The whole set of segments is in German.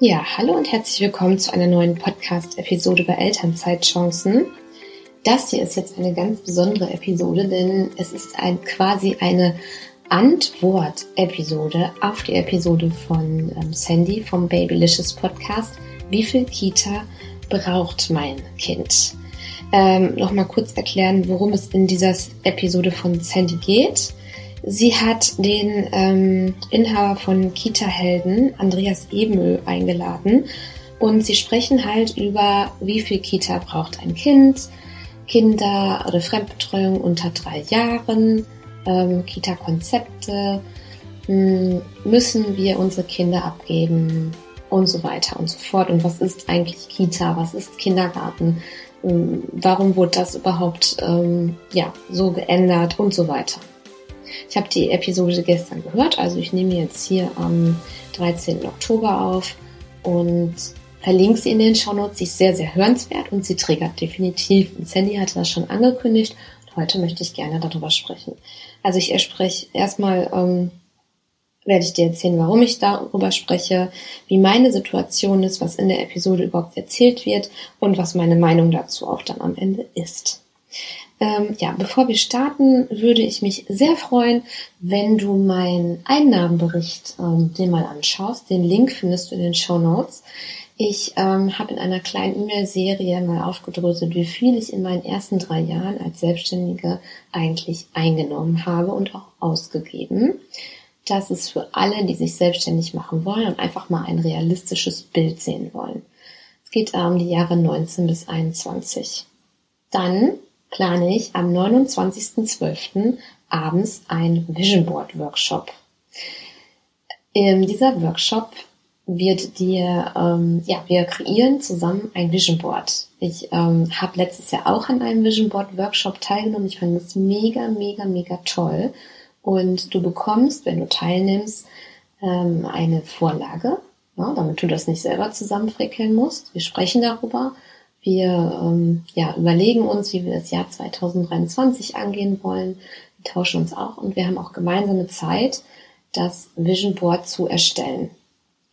Ja, hallo und herzlich willkommen zu einer neuen Podcast-Episode bei Elternzeitchancen. Das hier ist jetzt eine ganz besondere Episode, denn es ist ein, quasi eine Antwort-Episode auf die Episode von ähm, Sandy vom Babylicious Podcast. Wie viel Kita braucht mein Kind? Ähm, Nochmal kurz erklären, worum es in dieser Episode von Sandy geht. Sie hat den ähm, Inhaber von Kita-Helden, Andreas Ebenö, eingeladen und sie sprechen halt über, wie viel Kita braucht ein Kind, Kinder- oder Fremdbetreuung unter drei Jahren, ähm, Kita-Konzepte, hm, müssen wir unsere Kinder abgeben und so weiter und so fort. Und was ist eigentlich Kita? Was ist Kindergarten? Hm, warum wurde das überhaupt ähm, ja, so geändert und so weiter? Ich habe die Episode gestern gehört, also ich nehme jetzt hier am 13. Oktober auf und verlinke sie in den Shownotes. Sie ist sehr, sehr hörenswert und sie triggert definitiv. Und Sandy hatte das schon angekündigt und heute möchte ich gerne darüber sprechen. Also ich spreche erstmal, ähm, werde ich dir erzählen, warum ich darüber spreche, wie meine Situation ist, was in der Episode überhaupt erzählt wird und was meine Meinung dazu auch dann am Ende ist. Ähm, ja, bevor wir starten, würde ich mich sehr freuen, wenn du meinen Einnahmenbericht ähm, dir mal anschaust. Den Link findest du in den Show Notes. Ich ähm, habe in einer kleinen E-Mail-Serie mal aufgedröselt, wie viel ich in meinen ersten drei Jahren als Selbstständige eigentlich eingenommen habe und auch ausgegeben. Das ist für alle, die sich selbstständig machen wollen und einfach mal ein realistisches Bild sehen wollen. Es geht um die Jahre 19 bis 21. Dann plane ich am 29.12. abends ein Vision Board Workshop. In dieser Workshop wird dir, ähm, ja, wir kreieren zusammen ein Vision Board. Ich ähm, habe letztes Jahr auch an einem Vision Board Workshop teilgenommen. Ich fand es mega, mega, mega toll. Und du bekommst, wenn du teilnimmst, ähm, eine Vorlage, ja, damit du das nicht selber zusammenfrickeln musst. Wir sprechen darüber wir ähm, ja, überlegen uns, wie wir das Jahr 2023 angehen wollen. Wir tauschen uns auch und wir haben auch gemeinsame Zeit, das Vision Board zu erstellen.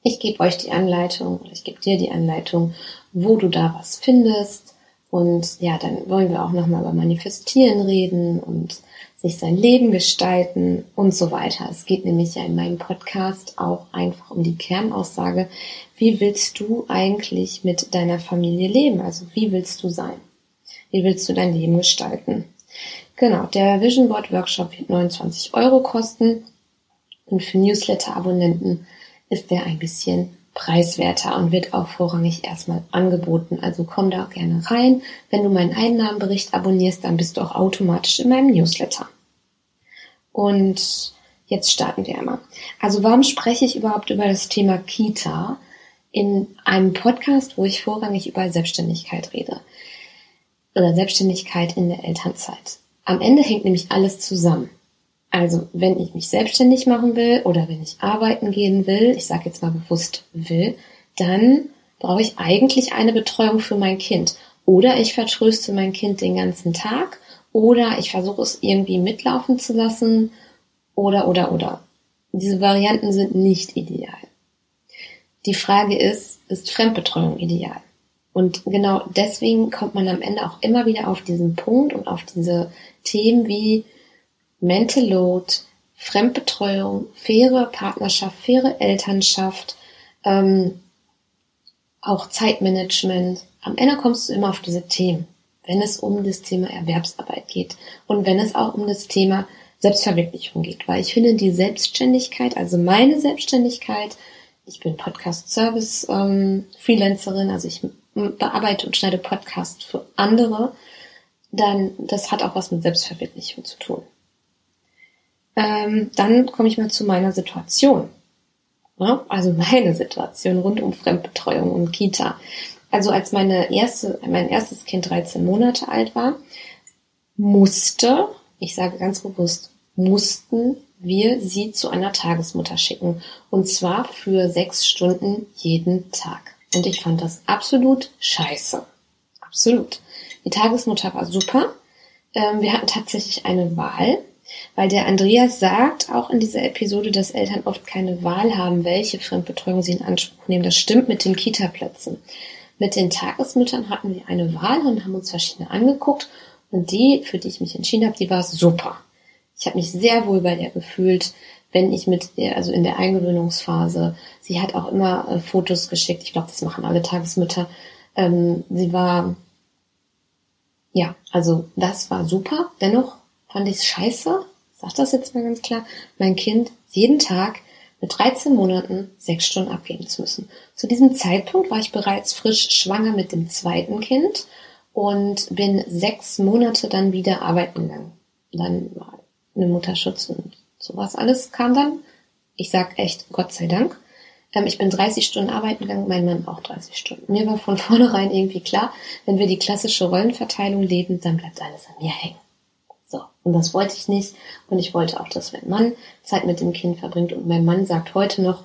Ich gebe euch die Anleitung oder ich gebe dir die Anleitung, wo du da was findest. Und ja, dann wollen wir auch nochmal über Manifestieren reden und sich sein Leben gestalten und so weiter. Es geht nämlich ja in meinem Podcast auch einfach um die Kernaussage, wie willst du eigentlich mit deiner Familie leben? Also wie willst du sein? Wie willst du dein Leben gestalten? Genau, der Vision Board Workshop wird 29 Euro kosten und für Newsletter-Abonnenten ist der ein bisschen preiswerter und wird auch vorrangig erstmal angeboten. Also komm da gerne rein. Wenn du meinen Einnahmenbericht abonnierst, dann bist du auch automatisch in meinem Newsletter. Und jetzt starten wir einmal. Also warum spreche ich überhaupt über das Thema Kita in einem Podcast, wo ich vorrangig über Selbstständigkeit rede? Oder Selbstständigkeit in der Elternzeit. Am Ende hängt nämlich alles zusammen. Also wenn ich mich selbstständig machen will oder wenn ich arbeiten gehen will, ich sage jetzt mal bewusst will, dann brauche ich eigentlich eine Betreuung für mein Kind. Oder ich vertröste mein Kind den ganzen Tag oder ich versuche es irgendwie mitlaufen zu lassen oder, oder, oder. Diese Varianten sind nicht ideal. Die Frage ist, ist Fremdbetreuung ideal? Und genau deswegen kommt man am Ende auch immer wieder auf diesen Punkt und auf diese Themen wie Mental Load, Fremdbetreuung, faire Partnerschaft, faire Elternschaft, ähm, auch Zeitmanagement. Am Ende kommst du immer auf diese Themen wenn es um das Thema Erwerbsarbeit geht und wenn es auch um das Thema Selbstverwirklichung geht, weil ich finde die Selbstständigkeit, also meine Selbstständigkeit, ich bin Podcast-Service ähm, also ich bearbeite und schneide Podcasts für andere, dann das hat auch was mit Selbstverwirklichung zu tun. Ähm, dann komme ich mal zu meiner Situation. Ja, also meine Situation rund um Fremdbetreuung und Kita. Also als meine erste, mein erstes Kind 13 Monate alt war, musste, ich sage ganz bewusst, mussten wir sie zu einer Tagesmutter schicken. Und zwar für sechs Stunden jeden Tag. Und ich fand das absolut scheiße. Absolut. Die Tagesmutter war super. Ähm, wir hatten tatsächlich eine Wahl. Weil der Andreas sagt auch in dieser Episode, dass Eltern oft keine Wahl haben, welche Fremdbetreuung sie in Anspruch nehmen. Das stimmt mit den Kita-Plätzen. Mit den Tagesmüttern hatten wir eine Wahl und haben uns verschiedene angeguckt. Und die, für die ich mich entschieden habe, die war super. Ich habe mich sehr wohl bei ihr gefühlt, wenn ich mit ihr, also in der Eingewöhnungsphase, sie hat auch immer äh, Fotos geschickt. Ich glaube, das machen alle Tagesmütter. Ähm, sie war, ja, also das war super. Dennoch fand ich es scheiße, sag das jetzt mal ganz klar, mein Kind jeden Tag mit 13 Monaten sechs Stunden abgeben zu müssen. Zu diesem Zeitpunkt war ich bereits frisch schwanger mit dem zweiten Kind und bin sechs Monate dann wieder arbeiten gegangen. Dann war eine Mutterschutz und sowas alles kam dann. Ich sag echt Gott sei Dank. Ähm, ich bin 30 Stunden arbeiten gegangen, mein Mann auch 30 Stunden. Mir war von vornherein irgendwie klar, wenn wir die klassische Rollenverteilung leben, dann bleibt alles an mir hängen. So. Und das wollte ich nicht. Und ich wollte auch, dass mein Mann Zeit mit dem Kind verbringt. Und mein Mann sagt heute noch,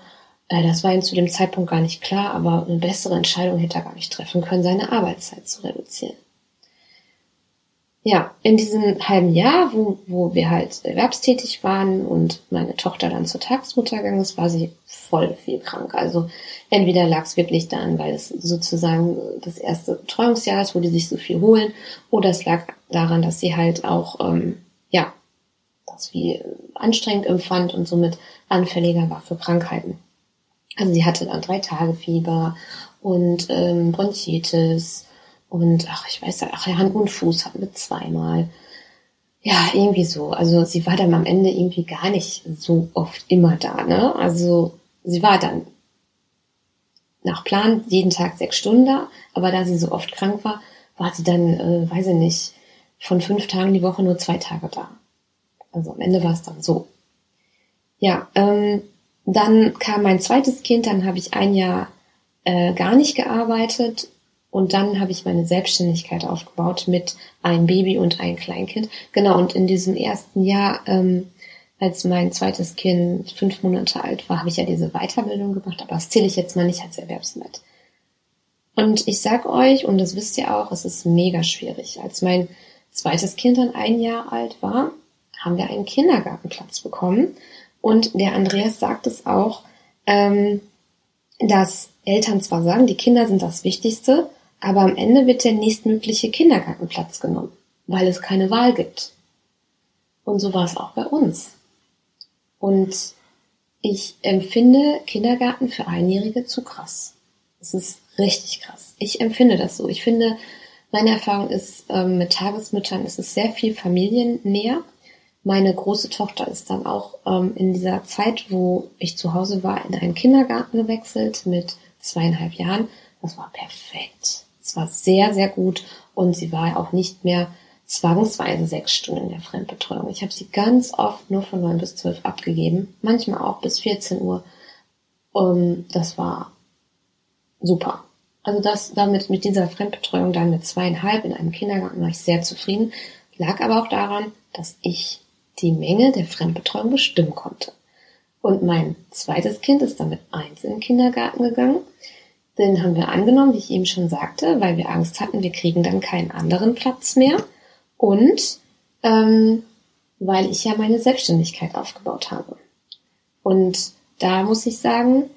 äh, das war ihm zu dem Zeitpunkt gar nicht klar, aber eine bessere Entscheidung hätte er gar nicht treffen können, seine Arbeitszeit zu reduzieren ja, in diesem halben Jahr, wo, wo wir halt erwerbstätig waren und meine Tochter dann zur Tagesmutter gegangen ist, war sie voll viel krank. Also entweder lag es wirklich daran, weil es sozusagen das erste Betreuungsjahr ist, wo die sich so viel holen, oder es lag daran, dass sie halt auch, ähm, ja, das wie anstrengend empfand und somit anfälliger war für Krankheiten. Also sie hatte dann drei Tage Fieber und ähm, Bronchitis und ach, ich weiß, ach, Hand und Fuß hatten wir zweimal. Ja, irgendwie so. Also sie war dann am Ende irgendwie gar nicht so oft immer da, ne? Also sie war dann nach Plan jeden Tag sechs Stunden da, aber da sie so oft krank war, war sie dann, äh, weiß ich nicht, von fünf Tagen die Woche nur zwei Tage da. Also am Ende war es dann so. Ja, ähm, dann kam mein zweites Kind, dann habe ich ein Jahr äh, gar nicht gearbeitet und dann habe ich meine Selbstständigkeit aufgebaut mit einem Baby und einem Kleinkind. Genau, und in diesem ersten Jahr, ähm, als mein zweites Kind fünf Monate alt war, habe ich ja diese Weiterbildung gemacht, aber das zähle ich jetzt mal nicht als Erwerbsmet. Und ich sag euch, und das wisst ihr auch, es ist mega schwierig. Als mein zweites Kind dann ein Jahr alt war, haben wir einen Kindergartenplatz bekommen. Und der Andreas sagt es auch, ähm, dass Eltern zwar sagen, die Kinder sind das Wichtigste, aber am Ende wird der nächstmögliche Kindergartenplatz genommen, weil es keine Wahl gibt. Und so war es auch bei uns. Und ich empfinde Kindergarten für Einjährige zu krass. Es ist richtig krass. Ich empfinde das so. Ich finde, meine Erfahrung ist, ähm, mit Tagesmüttern ist es sehr viel familiennäher. Meine große Tochter ist dann auch ähm, in dieser Zeit, wo ich zu Hause war, in einen Kindergarten gewechselt mit zweieinhalb Jahren. Das war perfekt. Es war sehr, sehr gut und sie war auch nicht mehr zwangsweise sechs Stunden in der Fremdbetreuung. Ich habe sie ganz oft nur von neun bis zwölf abgegeben, manchmal auch bis 14 Uhr. Und das war super. Also das damit mit dieser Fremdbetreuung dann mit zweieinhalb in einem Kindergarten war ich sehr zufrieden. Lag aber auch daran, dass ich die Menge der Fremdbetreuung bestimmen konnte. Und mein zweites Kind ist damit eins in den Kindergarten gegangen. Den haben wir angenommen, wie ich eben schon sagte, weil wir Angst hatten, wir kriegen dann keinen anderen Platz mehr. Und ähm, weil ich ja meine Selbstständigkeit aufgebaut habe. Und da muss ich sagen,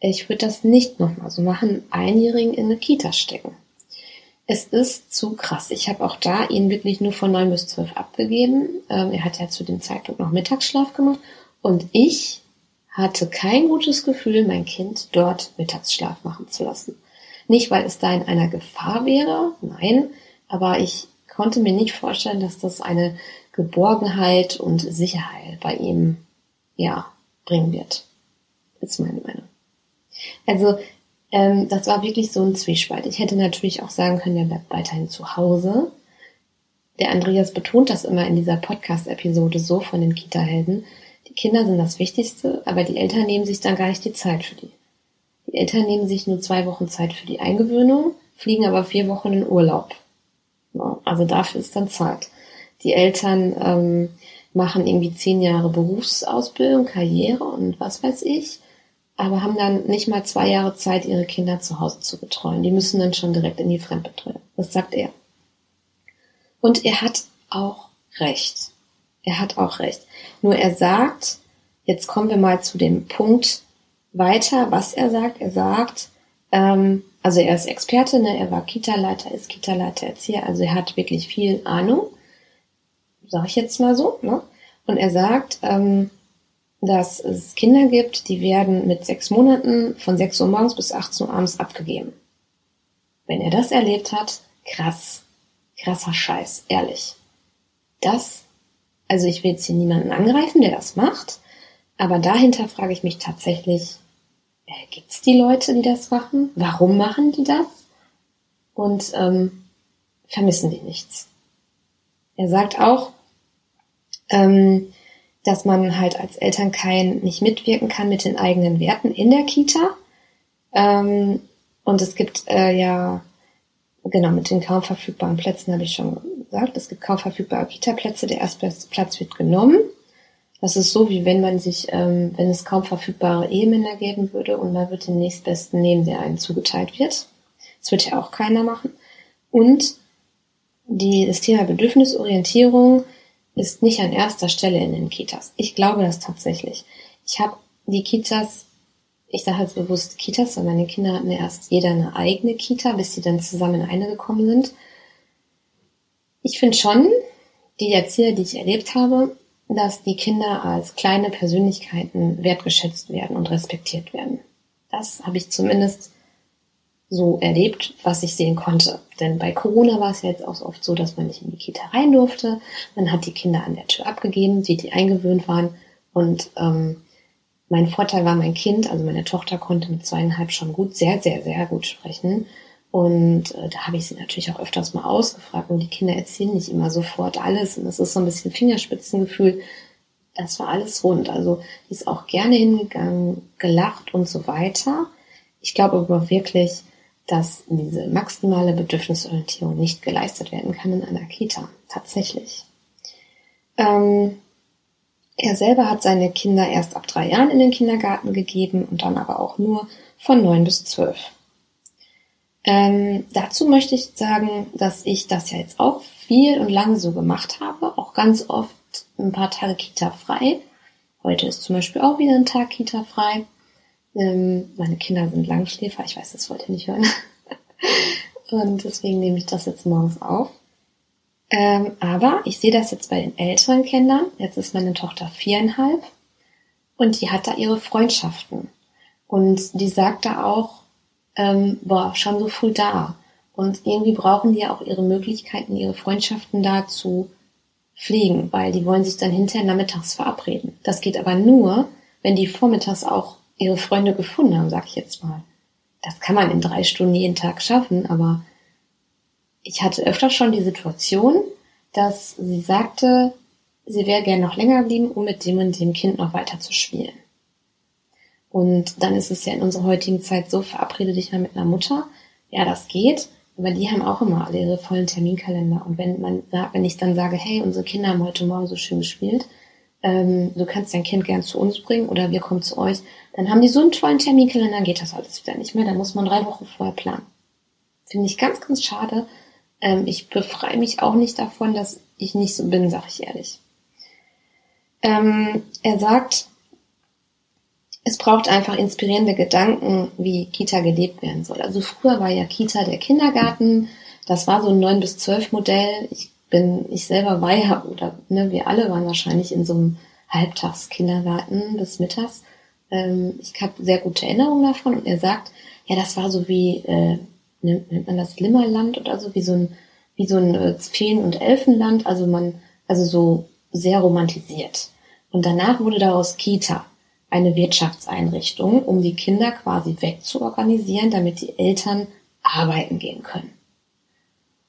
ich würde das nicht nochmal so machen, Einjährigen in eine Kita stecken. Es ist zu krass. Ich habe auch da ihn wirklich nur von neun bis zwölf abgegeben. Ähm, er hat ja zu dem Zeitpunkt noch Mittagsschlaf gemacht. Und ich hatte kein gutes Gefühl, mein Kind dort Mittagsschlaf machen zu lassen. Nicht, weil es da in einer Gefahr wäre, nein, aber ich konnte mir nicht vorstellen, dass das eine Geborgenheit und Sicherheit bei ihm, ja, bringen wird. Ist meine Meinung. Also, ähm, das war wirklich so ein Zwiespalt. Ich hätte natürlich auch sagen können, er bleibt weiterhin zu Hause. Der Andreas betont das immer in dieser Podcast-Episode so von den Kita-Helden, die Kinder sind das Wichtigste, aber die Eltern nehmen sich dann gar nicht die Zeit für die. Die Eltern nehmen sich nur zwei Wochen Zeit für die Eingewöhnung, fliegen aber vier Wochen in Urlaub. Also dafür ist dann Zeit. Die Eltern ähm, machen irgendwie zehn Jahre Berufsausbildung, Karriere und was weiß ich, aber haben dann nicht mal zwei Jahre Zeit, ihre Kinder zu Hause zu betreuen. Die müssen dann schon direkt in die Fremdbetreuung. Das sagt er. Und er hat auch recht. Er hat auch recht. Nur er sagt, jetzt kommen wir mal zu dem Punkt weiter, was er sagt. Er sagt, ähm, also er ist Experte, ne? er war Kita-Leiter, ist Kita-Leiter, Erzieher, also er hat wirklich viel Ahnung, sage ich jetzt mal so. Ne? Und er sagt, ähm, dass es Kinder gibt, die werden mit sechs Monaten von 6 Uhr morgens bis 18 Uhr abends abgegeben. Wenn er das erlebt hat, krass. Krasser Scheiß, ehrlich. Das, also ich will jetzt hier niemanden angreifen, der das macht, aber dahinter frage ich mich tatsächlich, äh, gibt's die Leute, die das machen? Warum machen die das? Und ähm, vermissen die nichts? Er sagt auch, ähm, dass man halt als Eltern kein nicht mitwirken kann mit den eigenen Werten in der Kita. Ähm, und es gibt äh, ja, genau, mit den kaum verfügbaren Plätzen habe ich schon gesagt, es gibt kaum verfügbare Kita-Plätze, der erste Platz wird genommen. Das ist so, wie wenn man sich, ähm, wenn es kaum verfügbare Ehemänner geben würde und man wird den nächstbesten nehmen, der einem zugeteilt wird. Das wird ja auch keiner machen. Und die, das Thema Bedürfnisorientierung ist nicht an erster Stelle in den Kitas. Ich glaube das tatsächlich. Ich habe die Kitas, ich sage jetzt bewusst Kitas, weil meine Kinder hatten erst jeder eine eigene Kita, bis sie dann zusammen in eine gekommen sind. Ich finde schon, die Erzieher, die ich erlebt habe, dass die Kinder als kleine Persönlichkeiten wertgeschätzt werden und respektiert werden. Das habe ich zumindest so erlebt, was ich sehen konnte. Denn bei Corona war es ja jetzt auch oft so, dass man nicht in die Kita rein durfte. Man hat die Kinder an der Tür abgegeben, die die eingewöhnt waren. Und ähm, mein Vorteil war mein Kind, also meine Tochter konnte mit zweieinhalb schon gut, sehr, sehr, sehr gut sprechen. Und äh, da habe ich sie natürlich auch öfters mal ausgefragt. Und die Kinder erzählen nicht immer sofort alles. Und das ist so ein bisschen Fingerspitzengefühl. Das war alles rund. Also die ist auch gerne hingegangen, gelacht und so weiter. Ich glaube aber wirklich, dass diese maximale Bedürfnisorientierung nicht geleistet werden kann in einer Kita. Tatsächlich. Ähm, er selber hat seine Kinder erst ab drei Jahren in den Kindergarten gegeben und dann aber auch nur von neun bis zwölf. Ähm, dazu möchte ich sagen, dass ich das ja jetzt auch viel und lange so gemacht habe, auch ganz oft ein paar Tage Kita frei. Heute ist zum Beispiel auch wieder ein Tag Kita frei. Ähm, meine Kinder sind Langschläfer, ich weiß, das wollt ihr nicht hören. Und deswegen nehme ich das jetzt morgens auf. Ähm, aber ich sehe das jetzt bei den älteren Kindern. Jetzt ist meine Tochter viereinhalb und die hat da ihre Freundschaften. Und die sagt da auch, ähm, boah, schon so früh da. Und irgendwie brauchen die ja auch ihre Möglichkeiten, ihre Freundschaften da zu pflegen, weil die wollen sich dann hinterher nachmittags verabreden. Das geht aber nur, wenn die vormittags auch ihre Freunde gefunden haben, sag ich jetzt mal. Das kann man in drei Stunden jeden Tag schaffen, aber ich hatte öfter schon die Situation, dass sie sagte, sie wäre gern noch länger geblieben, um mit dem und dem Kind noch weiter zu spielen. Und dann ist es ja in unserer heutigen Zeit so, verabrede dich mal mit einer Mutter. Ja, das geht, aber die haben auch immer alle ihre vollen Terminkalender. Und wenn man, wenn ich dann sage, hey, unsere Kinder haben heute Morgen so schön gespielt, ähm, du kannst dein Kind gern zu uns bringen oder wir kommen zu euch, dann haben die so einen tollen Terminkalender, geht das alles wieder nicht mehr. Dann muss man drei Wochen vorher planen. Finde ich ganz, ganz schade. Ähm, ich befreie mich auch nicht davon, dass ich nicht so bin, sage ich ehrlich. Ähm, er sagt, es braucht einfach inspirierende Gedanken, wie Kita gelebt werden soll. Also früher war ja Kita der Kindergarten. Das war so ein 9 bis 12 Modell. Ich bin, ich selber war ja, oder ne, wir alle waren wahrscheinlich in so einem Halbtagskindergarten bis mittags. Ähm, ich habe sehr gute Erinnerungen davon und er sagt, ja, das war so wie, äh, nennt man das Limmerland oder so, wie so ein, wie so ein äh, Feen- und Elfenland, also man, also so sehr romantisiert. Und danach wurde daraus Kita, eine Wirtschaftseinrichtung, um die Kinder quasi wegzuorganisieren, damit die Eltern arbeiten gehen können.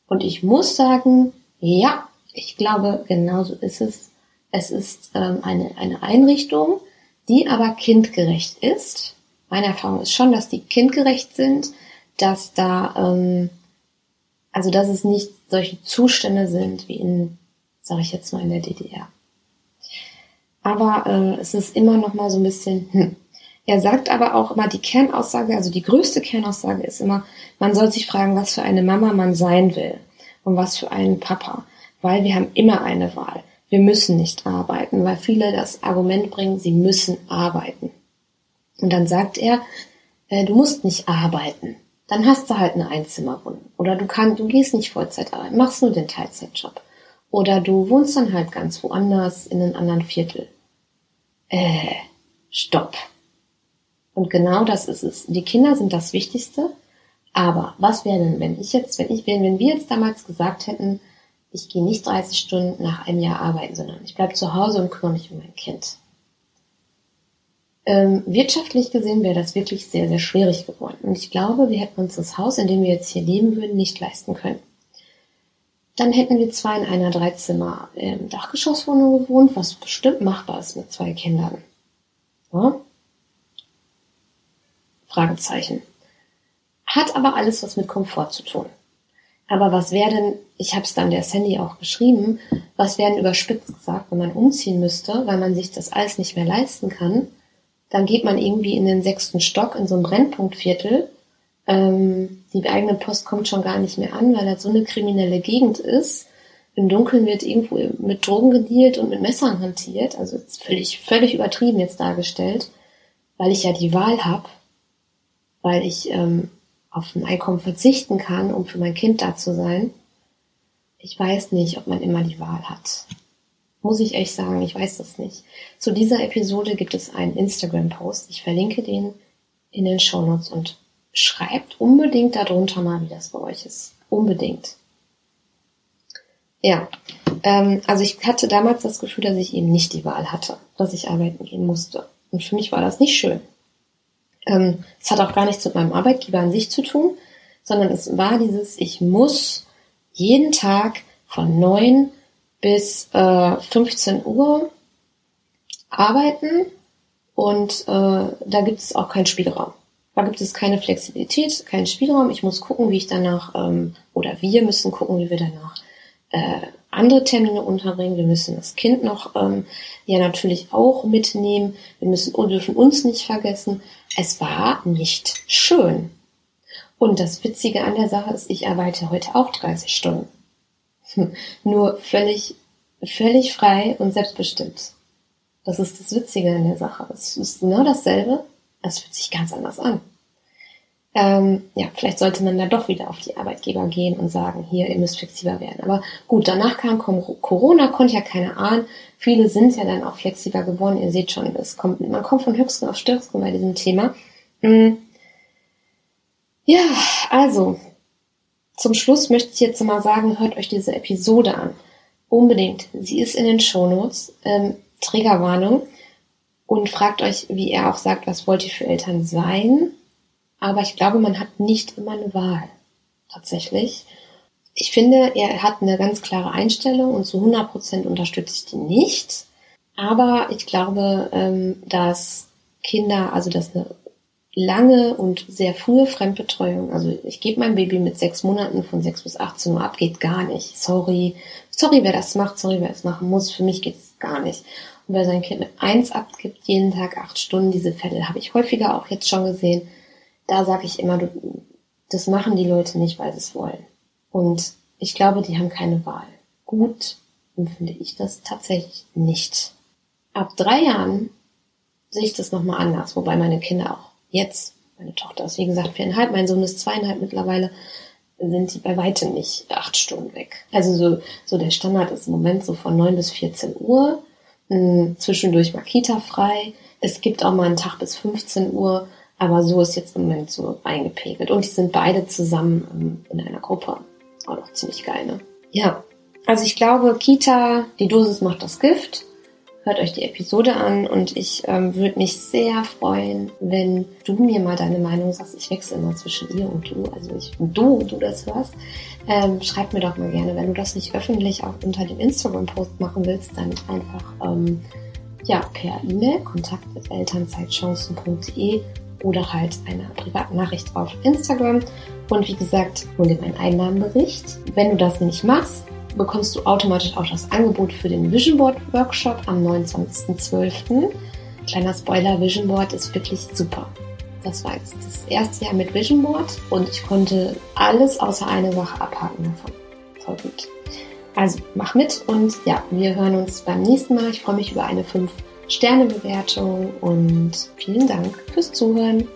Und ich muss sagen, ja, ich glaube, genauso ist es. Es ist ähm, eine, eine Einrichtung, die aber kindgerecht ist. Meine Erfahrung ist schon, dass die kindgerecht sind, dass da, ähm, also dass es nicht solche Zustände sind wie in, sage ich jetzt mal, in der DDR. Aber äh, es ist immer noch mal so ein bisschen, hm. Er sagt aber auch immer, die Kernaussage, also die größte Kernaussage ist immer, man soll sich fragen, was für eine Mama man sein will und was für einen Papa, weil wir haben immer eine Wahl. wir müssen nicht arbeiten, weil viele das Argument bringen, sie müssen arbeiten. Und dann sagt er, äh, du musst nicht arbeiten. Dann hast du halt eine Einzimmerwohnung. Oder du kannst, du gehst nicht Vollzeit arbeiten, machst nur den Teilzeitjob. Oder du wohnst dann halt ganz woanders in einem anderen Viertel. Äh, stopp. Und genau das ist es. Die Kinder sind das Wichtigste. Aber was wäre denn, wenn ich jetzt, wenn ich, wenn, wenn wir jetzt damals gesagt hätten, ich gehe nicht 30 Stunden nach einem Jahr arbeiten, sondern ich bleibe zu Hause und kümmere mich um mein Kind. Ähm, wirtschaftlich gesehen wäre das wirklich sehr, sehr schwierig geworden. Und ich glaube, wir hätten uns das Haus, in dem wir jetzt hier leben würden, nicht leisten können. Dann hätten wir zwar in einer Dreizimmer ähm, Dachgeschosswohnung gewohnt, was bestimmt machbar ist mit zwei Kindern. Ja? Fragezeichen. Hat aber alles was mit Komfort zu tun. Aber was wäre denn, ich habe es dann der Sandy auch geschrieben, was wäre denn überspitzt gesagt, wenn man umziehen müsste, weil man sich das alles nicht mehr leisten kann, dann geht man irgendwie in den sechsten Stock in so ein Brennpunktviertel. Ähm, die eigene Post kommt schon gar nicht mehr an, weil das so eine kriminelle Gegend ist. Im Dunkeln wird irgendwo mit Drogen gedealt und mit Messern hantiert. Also völlig, völlig übertrieben jetzt dargestellt, weil ich ja die Wahl habe, weil ich ähm, auf ein Einkommen verzichten kann, um für mein Kind da zu sein. Ich weiß nicht, ob man immer die Wahl hat. Muss ich echt sagen, ich weiß das nicht. Zu dieser Episode gibt es einen Instagram-Post. Ich verlinke den in den Show Notes und schreibt unbedingt darunter mal, wie das bei euch ist. Unbedingt. Ja, ähm, also ich hatte damals das Gefühl, dass ich eben nicht die Wahl hatte, dass ich arbeiten gehen musste. Und für mich war das nicht schön. Ähm, es hat auch gar nichts mit meinem Arbeitgeber an sich zu tun, sondern es war dieses, ich muss jeden Tag von 9 bis äh, 15 Uhr arbeiten und äh, da gibt es auch keinen Spielraum. Da gibt es keine Flexibilität, keinen Spielraum. Ich muss gucken, wie ich danach, ähm, oder wir müssen gucken, wie wir danach äh, andere Termine unterbringen. Wir müssen das Kind noch ähm, ja natürlich auch mitnehmen. Wir müssen dürfen uns nicht vergessen. Es war nicht schön. Und das Witzige an der Sache ist, ich arbeite heute auch 30 Stunden. Nur völlig, völlig frei und selbstbestimmt. Das ist das Witzige an der Sache. Es ist genau dasselbe. Es fühlt sich ganz anders an. Ähm, ja, vielleicht sollte man da doch wieder auf die Arbeitgeber gehen und sagen, hier, ihr müsst flexibler werden. Aber gut, danach kam Corona, konnte ja keiner ahnen. Viele sind ja dann auch flexibler geworden. Ihr seht schon, es kommt, man kommt von Höchsten auf Stärksten bei diesem Thema. Mhm. Ja, also, zum Schluss möchte ich jetzt mal sagen, hört euch diese Episode an. Unbedingt. Sie ist in den Shownotes. Ähm, Triggerwarnung. Und fragt euch, wie er auch sagt, was wollt ihr für Eltern sein? Aber ich glaube, man hat nicht immer eine Wahl. Tatsächlich. Ich finde, er hat eine ganz klare Einstellung und zu 100 Prozent unterstütze ich die nicht. Aber ich glaube, ähm, dass Kinder, also dass eine lange und sehr frühe Fremdbetreuung, also ich gebe mein Baby mit sechs Monaten von sechs bis 18 Uhr ab, geht gar nicht. Sorry. Sorry, wer das macht, sorry, wer es machen muss. Für mich geht es gar nicht. Und wer sein Kind mit eins abgibt, jeden Tag acht Stunden, diese Fälle habe ich häufiger auch jetzt schon gesehen. Da sage ich immer, du, das machen die Leute nicht, weil sie es wollen. Und ich glaube, die haben keine Wahl. Gut empfinde ich das tatsächlich nicht. Ab drei Jahren sehe ich das nochmal anders, wobei meine Kinder auch jetzt, meine Tochter ist wie gesagt viereinhalb, mein Sohn ist zweieinhalb mittlerweile, sind die bei weitem nicht acht Stunden weg. Also so, so der Standard ist im Moment so von neun bis 14 Uhr, mh, zwischendurch mal Kita frei. Es gibt auch mal einen Tag bis 15 Uhr, aber so ist jetzt im Moment so eingepegelt. Und die sind beide zusammen ähm, in einer Gruppe. Auch noch ziemlich geil, ne? Ja. Also ich glaube, Kita, die Dosis macht das Gift hört euch die Episode an und ich ähm, würde mich sehr freuen, wenn du mir mal deine Meinung sagst. Ich wechsle immer zwischen ihr und du, also ich du, du das hörst. Ähm, schreib mir doch mal gerne, wenn du das nicht öffentlich auch unter dem Instagram-Post machen willst, dann einfach ähm, ja per E-Mail kontakt@elternzeitchancen.de oder halt eine private Nachricht auf Instagram. Und wie gesagt, hol dir meinen Einnahmenbericht. Wenn du das nicht machst, bekommst du automatisch auch das Angebot für den Vision Board Workshop am 29.12. Kleiner Spoiler, Vision Board ist wirklich super. Das war jetzt das erste Jahr mit Vision Board und ich konnte alles außer eine Sache abhaken davon. Voll gut. Also mach mit und ja, wir hören uns beim nächsten Mal. Ich freue mich über eine 5-Sterne-Bewertung und vielen Dank fürs Zuhören.